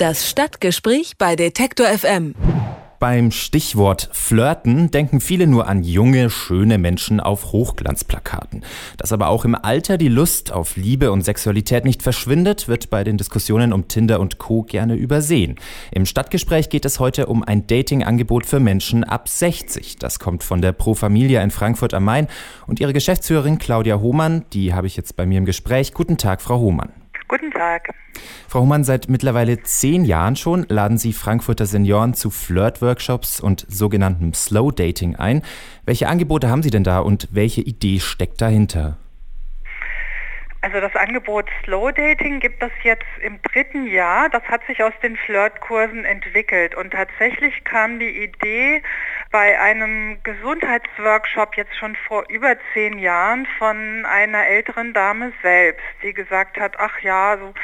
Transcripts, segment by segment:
Das Stadtgespräch bei Detektor FM. Beim Stichwort Flirten denken viele nur an junge, schöne Menschen auf Hochglanzplakaten. Dass aber auch im Alter die Lust auf Liebe und Sexualität nicht verschwindet, wird bei den Diskussionen um Tinder und Co. gerne übersehen. Im Stadtgespräch geht es heute um ein Datingangebot für Menschen ab 60. Das kommt von der Pro Familia in Frankfurt am Main und ihre Geschäftsführerin Claudia Hohmann, die habe ich jetzt bei mir im Gespräch. Guten Tag, Frau Hohmann. Guten Tag. Frau Humann, seit mittlerweile zehn Jahren schon laden Sie Frankfurter Senioren zu Flirt-Workshops und sogenanntem Slow Dating ein. Welche Angebote haben Sie denn da und welche Idee steckt dahinter? Also das Angebot Slow Dating gibt es jetzt im dritten Jahr. Das hat sich aus den Flirtkursen entwickelt. Und tatsächlich kam die Idee bei einem Gesundheitsworkshop jetzt schon vor über zehn Jahren von einer älteren Dame selbst, die gesagt hat, ach ja, so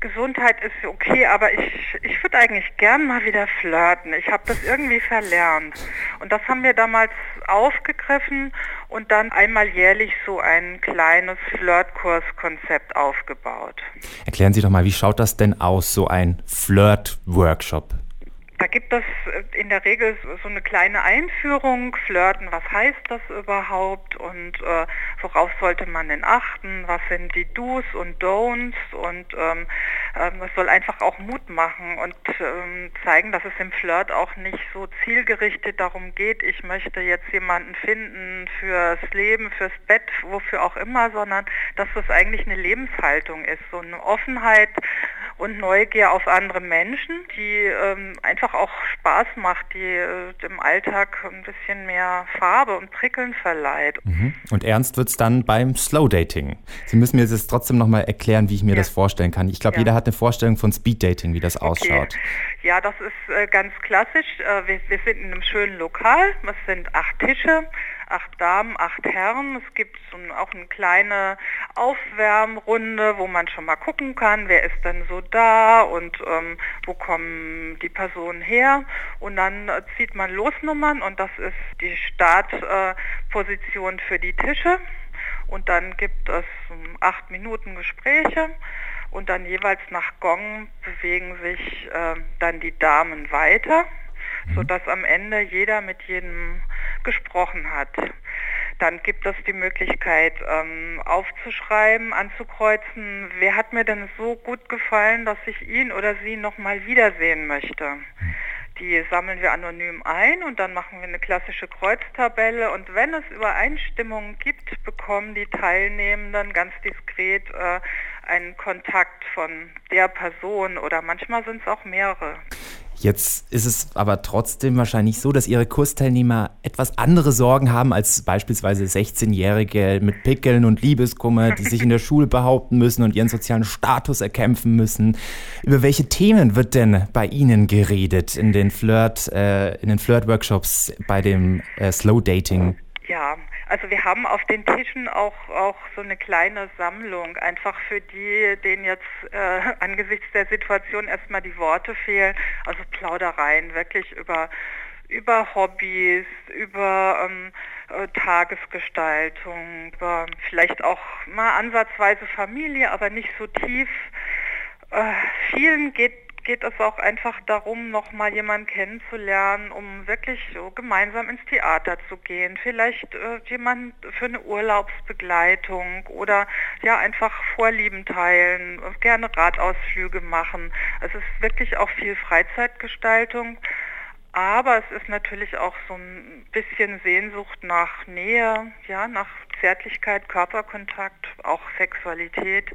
Gesundheit ist okay, aber ich, ich würde eigentlich gern mal wieder flirten. Ich habe das irgendwie verlernt. Und das haben wir damals aufgegriffen und dann einmal jährlich so ein kleines Flirtkurskonzept aufgebaut. Erklären Sie doch mal, wie schaut das denn aus, so ein Flirt-Workshop? Da gibt es äh, in der Regel so eine kleine Einführung, Flirten, was heißt das überhaupt und äh, worauf sollte man denn achten, was sind die Do's und Don'ts und ähm, ähm, es soll einfach auch Mut machen und ähm, zeigen, dass es im Flirt auch nicht so zielgerichtet darum geht, ich möchte jetzt jemanden finden fürs Leben, fürs Bett, wofür auch immer, sondern dass das eigentlich eine Lebenshaltung ist, so eine Offenheit und Neugier auf andere Menschen, die ähm, einfach auch Spaß macht, die äh, dem Alltag ein bisschen mehr Farbe und Prickeln verleiht. Mhm. Und ernst wird es dann beim Slow Dating. Sie müssen mir jetzt trotzdem nochmal erklären, wie ich mir ja. das vorstellen kann. Ich glaube, ja. jeder hat eine Vorstellung von Speed Dating, wie das okay. ausschaut. Ja, das ist äh, ganz klassisch. Äh, wir, wir sind in einem schönen Lokal. Es sind acht Tische acht Damen, acht Herren. Es gibt so auch eine kleine Aufwärmrunde, wo man schon mal gucken kann, wer ist denn so da und ähm, wo kommen die Personen her. Und dann äh, zieht man Losnummern und das ist die Startposition äh, für die Tische. Und dann gibt es um, acht Minuten Gespräche und dann jeweils nach Gong bewegen sich äh, dann die Damen weiter, mhm. sodass am Ende jeder mit jedem gesprochen hat. Dann gibt es die Möglichkeit ähm, aufzuschreiben, anzukreuzen, wer hat mir denn so gut gefallen, dass ich ihn oder sie nochmal wiedersehen möchte. Die sammeln wir anonym ein und dann machen wir eine klassische Kreuztabelle und wenn es Übereinstimmungen gibt, bekommen die Teilnehmenden ganz diskret äh, einen Kontakt von der Person oder manchmal sind es auch mehrere. Jetzt ist es aber trotzdem wahrscheinlich so, dass Ihre Kursteilnehmer etwas andere Sorgen haben als beispielsweise 16-Jährige mit Pickeln und Liebeskummer, die sich in der Schule behaupten müssen und ihren sozialen Status erkämpfen müssen. Über welche Themen wird denn bei Ihnen geredet in den Flirt, äh, in den Flirt-Workshops bei dem äh, Slow Dating? Ja, also wir haben auf den Tischen auch, auch so eine kleine Sammlung, einfach für die, denen jetzt äh, angesichts der Situation erstmal die Worte fehlen, also Plaudereien wirklich über über Hobbys, über ähm, äh, Tagesgestaltung, über vielleicht auch mal ansatzweise Familie, aber nicht so tief. Äh, vielen geht geht es auch einfach darum, nochmal jemanden kennenzulernen, um wirklich so gemeinsam ins Theater zu gehen. Vielleicht äh, jemand für eine Urlaubsbegleitung oder ja einfach Vorlieben teilen, gerne Radausflüge machen. Es ist wirklich auch viel Freizeitgestaltung. Aber es ist natürlich auch so ein bisschen Sehnsucht nach Nähe, ja, nach Zärtlichkeit, Körperkontakt, auch Sexualität.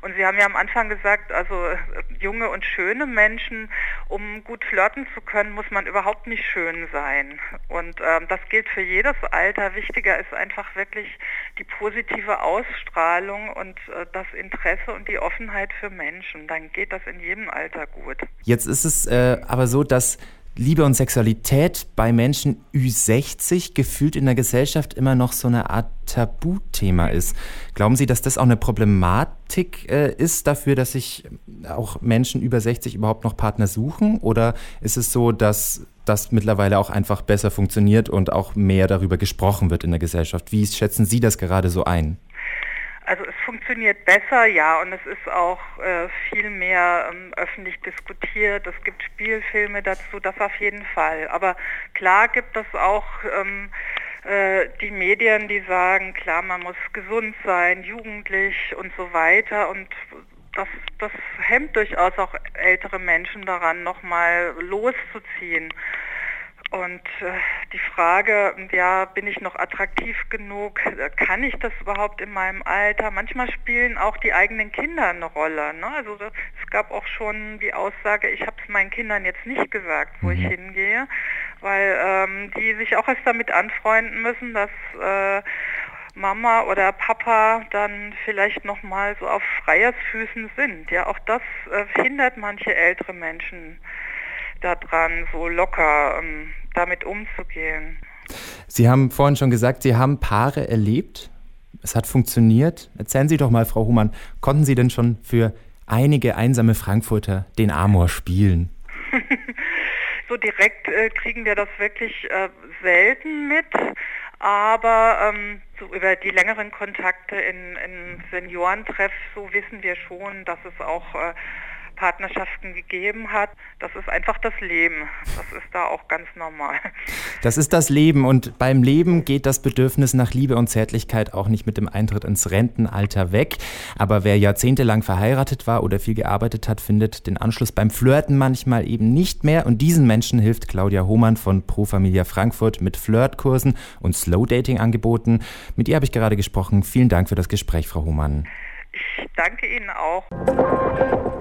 Und Sie haben ja am Anfang gesagt, also äh, junge und schöne Menschen, um gut flirten zu können, muss man überhaupt nicht schön sein. Und ähm, das gilt für jedes Alter. Wichtiger ist einfach wirklich die positive Ausstrahlung und äh, das Interesse und die Offenheit für Menschen. Dann geht das in jedem Alter gut. Jetzt ist es äh, aber so, dass Liebe und Sexualität bei Menschen Ü60 gefühlt in der Gesellschaft immer noch so eine Art Tabuthema ist. Glauben Sie, dass das auch eine Problematik äh, ist dafür, dass sich auch Menschen über 60 überhaupt noch Partner suchen? Oder ist es so, dass das mittlerweile auch einfach besser funktioniert und auch mehr darüber gesprochen wird in der Gesellschaft? Wie schätzen Sie das gerade so ein? Funktioniert besser, ja, und es ist auch äh, viel mehr ähm, öffentlich diskutiert. Es gibt Spielfilme dazu, das auf jeden Fall. Aber klar gibt es auch ähm, äh, die Medien, die sagen, klar, man muss gesund sein, jugendlich und so weiter. Und das, das hemmt durchaus auch ältere Menschen daran, nochmal loszuziehen. Und äh, die Frage, ja, bin ich noch attraktiv genug? Kann ich das überhaupt in meinem Alter? Manchmal spielen auch die eigenen Kinder eine Rolle. Ne? Also es gab auch schon die Aussage, ich habe es meinen Kindern jetzt nicht gesagt, wo mhm. ich hingehe, weil ähm, die sich auch erst damit anfreunden müssen, dass äh, Mama oder Papa dann vielleicht noch mal so auf Freiersfüßen sind. Ja, auch das äh, hindert manche ältere Menschen daran, so locker ähm, damit umzugehen. Sie haben vorhin schon gesagt, Sie haben Paare erlebt. Es hat funktioniert. Erzählen Sie doch mal, Frau Humann, konnten Sie denn schon für einige einsame Frankfurter den Amor spielen? so direkt äh, kriegen wir das wirklich äh, selten mit, aber ähm, so über die längeren Kontakte in, in Seniorentreff, so wissen wir schon, dass es auch äh, Partnerschaften gegeben hat. Das ist einfach das Leben. Das ist da auch ganz normal. Das ist das Leben und beim Leben geht das Bedürfnis nach Liebe und Zärtlichkeit auch nicht mit dem Eintritt ins Rentenalter weg. Aber wer jahrzehntelang verheiratet war oder viel gearbeitet hat, findet den Anschluss beim Flirten manchmal eben nicht mehr. Und diesen Menschen hilft Claudia Hohmann von Pro Familia Frankfurt mit Flirtkursen und Slow Dating Angeboten. Mit ihr habe ich gerade gesprochen. Vielen Dank für das Gespräch, Frau Hohmann. Ich danke Ihnen auch.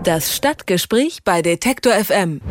Das Stadtgespräch bei Detektor FM.